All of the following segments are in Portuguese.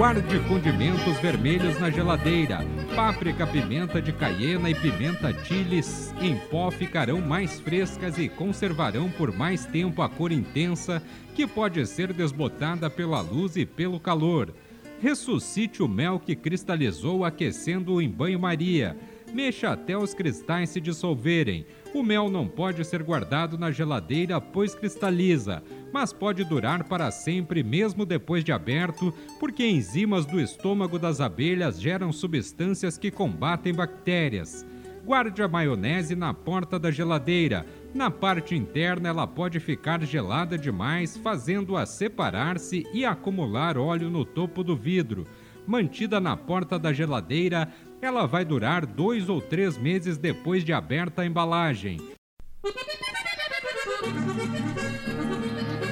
Guarde condimentos vermelhos na geladeira. Páprica, pimenta de caiena e pimenta chiles em pó ficarão mais frescas e conservarão por mais tempo a cor intensa que pode ser desbotada pela luz e pelo calor. Ressuscite o mel que cristalizou aquecendo em banho-maria. Mexa até os cristais se dissolverem. O mel não pode ser guardado na geladeira, pois cristaliza, mas pode durar para sempre mesmo depois de aberto, porque enzimas do estômago das abelhas geram substâncias que combatem bactérias. Guarde a maionese na porta da geladeira. Na parte interna, ela pode ficar gelada demais, fazendo-a separar-se e acumular óleo no topo do vidro. Mantida na porta da geladeira, ela vai durar dois ou três meses depois de aberta a embalagem.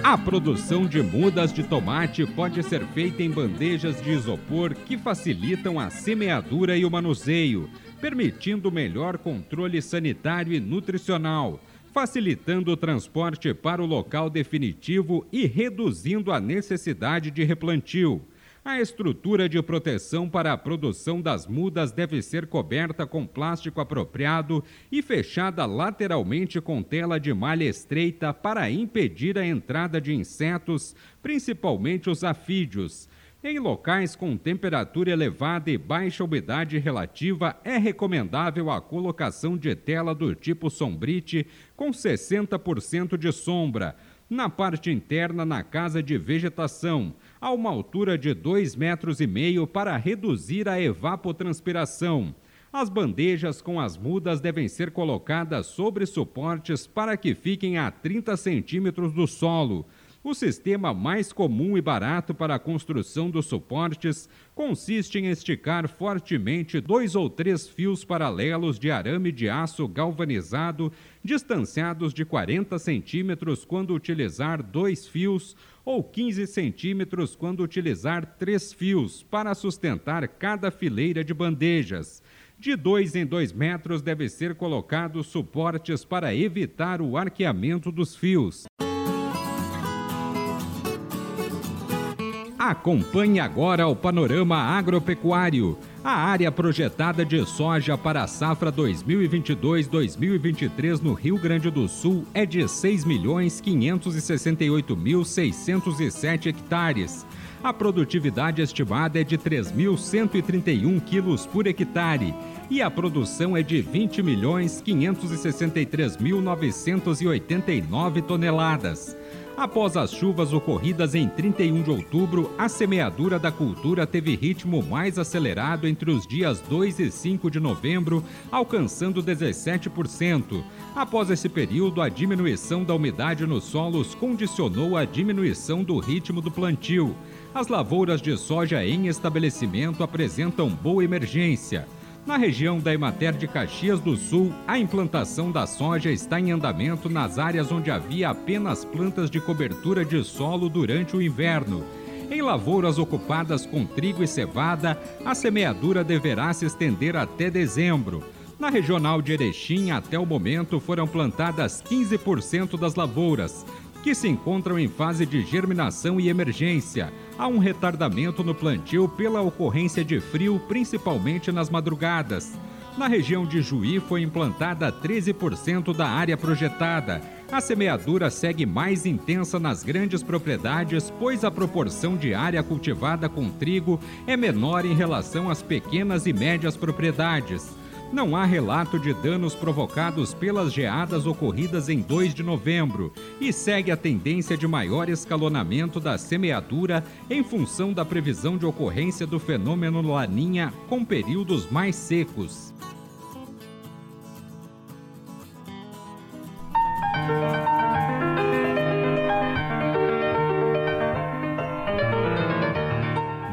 A produção de mudas de tomate pode ser feita em bandejas de isopor que facilitam a semeadura e o manuseio, permitindo melhor controle sanitário e nutricional, facilitando o transporte para o local definitivo e reduzindo a necessidade de replantio. A estrutura de proteção para a produção das mudas deve ser coberta com plástico apropriado e fechada lateralmente com tela de malha estreita para impedir a entrada de insetos, principalmente os afídeos. Em locais com temperatura elevada e baixa umidade relativa, é recomendável a colocação de tela do tipo sombrite com 60% de sombra na parte interna na casa de vegetação, a uma altura de 2,5 metros e meio para reduzir a evapotranspiração. As bandejas com as mudas devem ser colocadas sobre suportes para que fiquem a 30 centímetros do solo. O sistema mais comum e barato para a construção dos suportes consiste em esticar fortemente dois ou três fios paralelos de arame de aço galvanizado, distanciados de 40 centímetros quando utilizar dois fios ou 15 centímetros quando utilizar três fios para sustentar cada fileira de bandejas. De dois em dois metros deve ser colocados suportes para evitar o arqueamento dos fios. Acompanhe agora o panorama agropecuário. A área projetada de soja para a safra 2022-2023 no Rio Grande do Sul é de 6.568.607 hectares. A produtividade estimada é de 3.131 quilos por hectare e a produção é de 20.563.989 toneladas. Após as chuvas ocorridas em 31 de outubro, a semeadura da cultura teve ritmo mais acelerado entre os dias 2 e 5 de novembro, alcançando 17%. Após esse período, a diminuição da umidade nos solos condicionou a diminuição do ritmo do plantio. As lavouras de soja em estabelecimento apresentam boa emergência. Na região da Emater de Caxias do Sul, a implantação da soja está em andamento nas áreas onde havia apenas plantas de cobertura de solo durante o inverno. Em lavouras ocupadas com trigo e cevada, a semeadura deverá se estender até dezembro. Na regional de Erechim, até o momento, foram plantadas 15% das lavouras, que se encontram em fase de germinação e emergência. Há um retardamento no plantio pela ocorrência de frio, principalmente nas madrugadas. Na região de Juí foi implantada 13% da área projetada. A semeadura segue mais intensa nas grandes propriedades, pois a proporção de área cultivada com trigo é menor em relação às pequenas e médias propriedades não há relato de danos provocados pelas geadas ocorridas em 2 de novembro e segue a tendência de maior escalonamento da semeadura em função da previsão de ocorrência do fenômeno Laninha com períodos mais secos.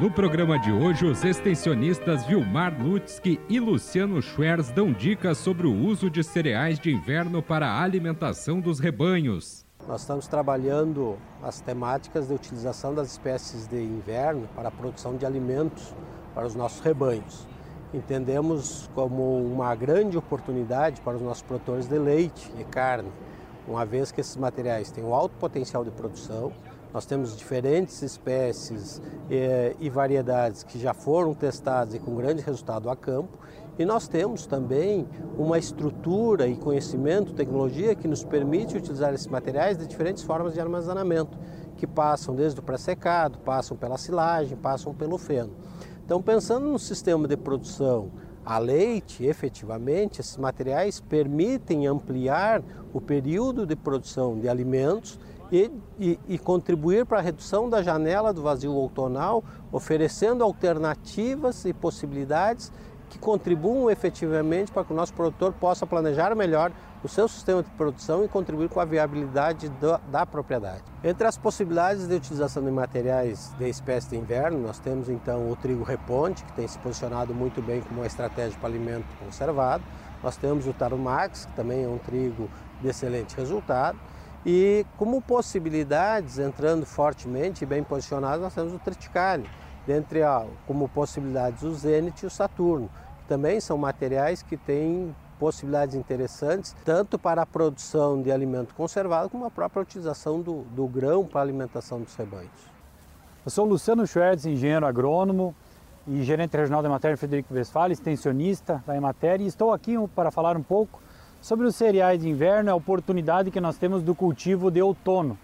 No programa de hoje, os extensionistas Vilmar Lutzky e Luciano Schwerz dão dicas sobre o uso de cereais de inverno para a alimentação dos rebanhos. Nós estamos trabalhando as temáticas de utilização das espécies de inverno para a produção de alimentos para os nossos rebanhos. Entendemos como uma grande oportunidade para os nossos produtores de leite e carne, uma vez que esses materiais têm um alto potencial de produção, nós temos diferentes espécies eh, e variedades que já foram testadas e com grande resultado a campo. E nós temos também uma estrutura e conhecimento, tecnologia que nos permite utilizar esses materiais de diferentes formas de armazenamento, que passam desde o pré-secado, passam pela silagem, passam pelo feno. Então, pensando no sistema de produção a leite, efetivamente, esses materiais permitem ampliar o período de produção de alimentos e, e, e contribuir para a redução da janela do vazio outonal, oferecendo alternativas e possibilidades que contribuam efetivamente para que o nosso produtor possa planejar melhor o seu sistema de produção e contribuir com a viabilidade da, da, propriedade. Entre as possibilidades de utilização de materiais de espécie de inverno, nós temos então o trigo reponte, que tem se posicionado muito bem como uma estratégia para alimento conservado. Nós temos o Tarumax, que também é um trigo de excelente resultado. E como possibilidades, entrando fortemente e bem posicionados, nós temos o Triticale, dentre como possibilidades o Zenit e o Saturno, que também são materiais que têm possibilidades interessantes, tanto para a produção de alimento conservado, como a própria utilização do, do grão para a alimentação dos rebanhos. Eu sou Luciano Schwertz, engenheiro agrônomo e gerente regional da Emater Frederico Westphal, extensionista da Emater, e estou aqui para falar um pouco Sobre os cereais de inverno, é a oportunidade que nós temos do cultivo de outono.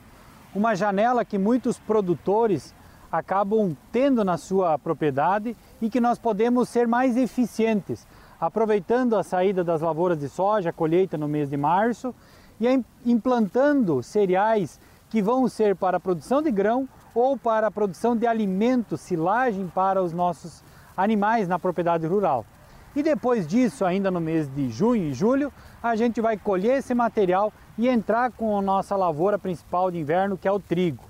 Uma janela que muitos produtores acabam tendo na sua propriedade e que nós podemos ser mais eficientes, aproveitando a saída das lavouras de soja, a colheita no mês de março, e implantando cereais que vão ser para a produção de grão ou para a produção de alimentos, silagem para os nossos animais na propriedade rural. E depois disso, ainda no mês de junho e julho, a gente vai colher esse material e entrar com a nossa lavoura principal de inverno, que é o trigo.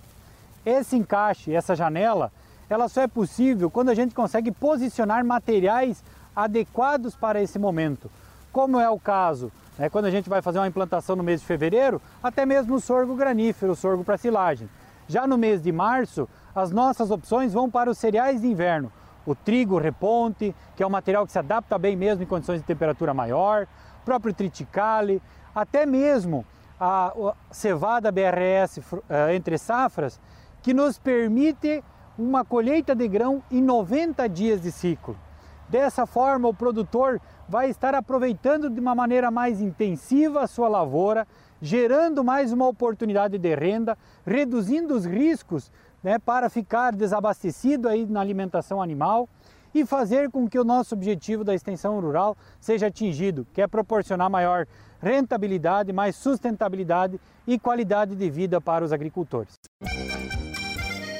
Esse encaixe, essa janela, ela só é possível quando a gente consegue posicionar materiais adequados para esse momento. Como é o caso, né, quando a gente vai fazer uma implantação no mês de fevereiro, até mesmo o sorgo granífero, o sorgo para silagem. Já no mês de março, as nossas opções vão para os cereais de inverno, o trigo reponte, que é um material que se adapta bem mesmo em condições de temperatura maior, próprio triticale, até mesmo a, cevada BRS eh, entre safras, que nos permite uma colheita de grão em 90 dias de ciclo. Dessa forma, o produtor vai estar aproveitando de uma maneira mais intensiva a sua lavoura, gerando mais uma oportunidade de renda, reduzindo os riscos né, para ficar desabastecido aí na alimentação animal e fazer com que o nosso objetivo da extensão rural seja atingido, que é proporcionar maior rentabilidade, mais sustentabilidade e qualidade de vida para os agricultores.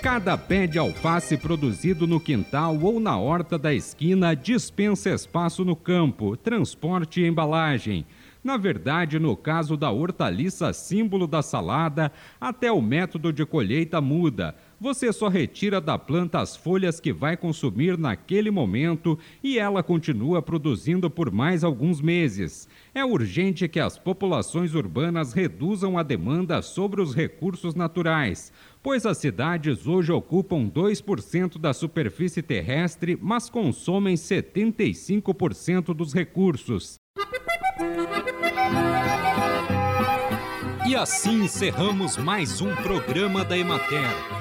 Cada pé de alface produzido no quintal ou na horta da esquina dispensa espaço no campo, transporte e embalagem. Na verdade, no caso da hortaliça símbolo da salada, até o método de colheita muda. Você só retira da planta as folhas que vai consumir naquele momento e ela continua produzindo por mais alguns meses. É urgente que as populações urbanas reduzam a demanda sobre os recursos naturais, pois as cidades hoje ocupam 2% da superfície terrestre, mas consomem 75% dos recursos. E assim encerramos mais um programa da Emater.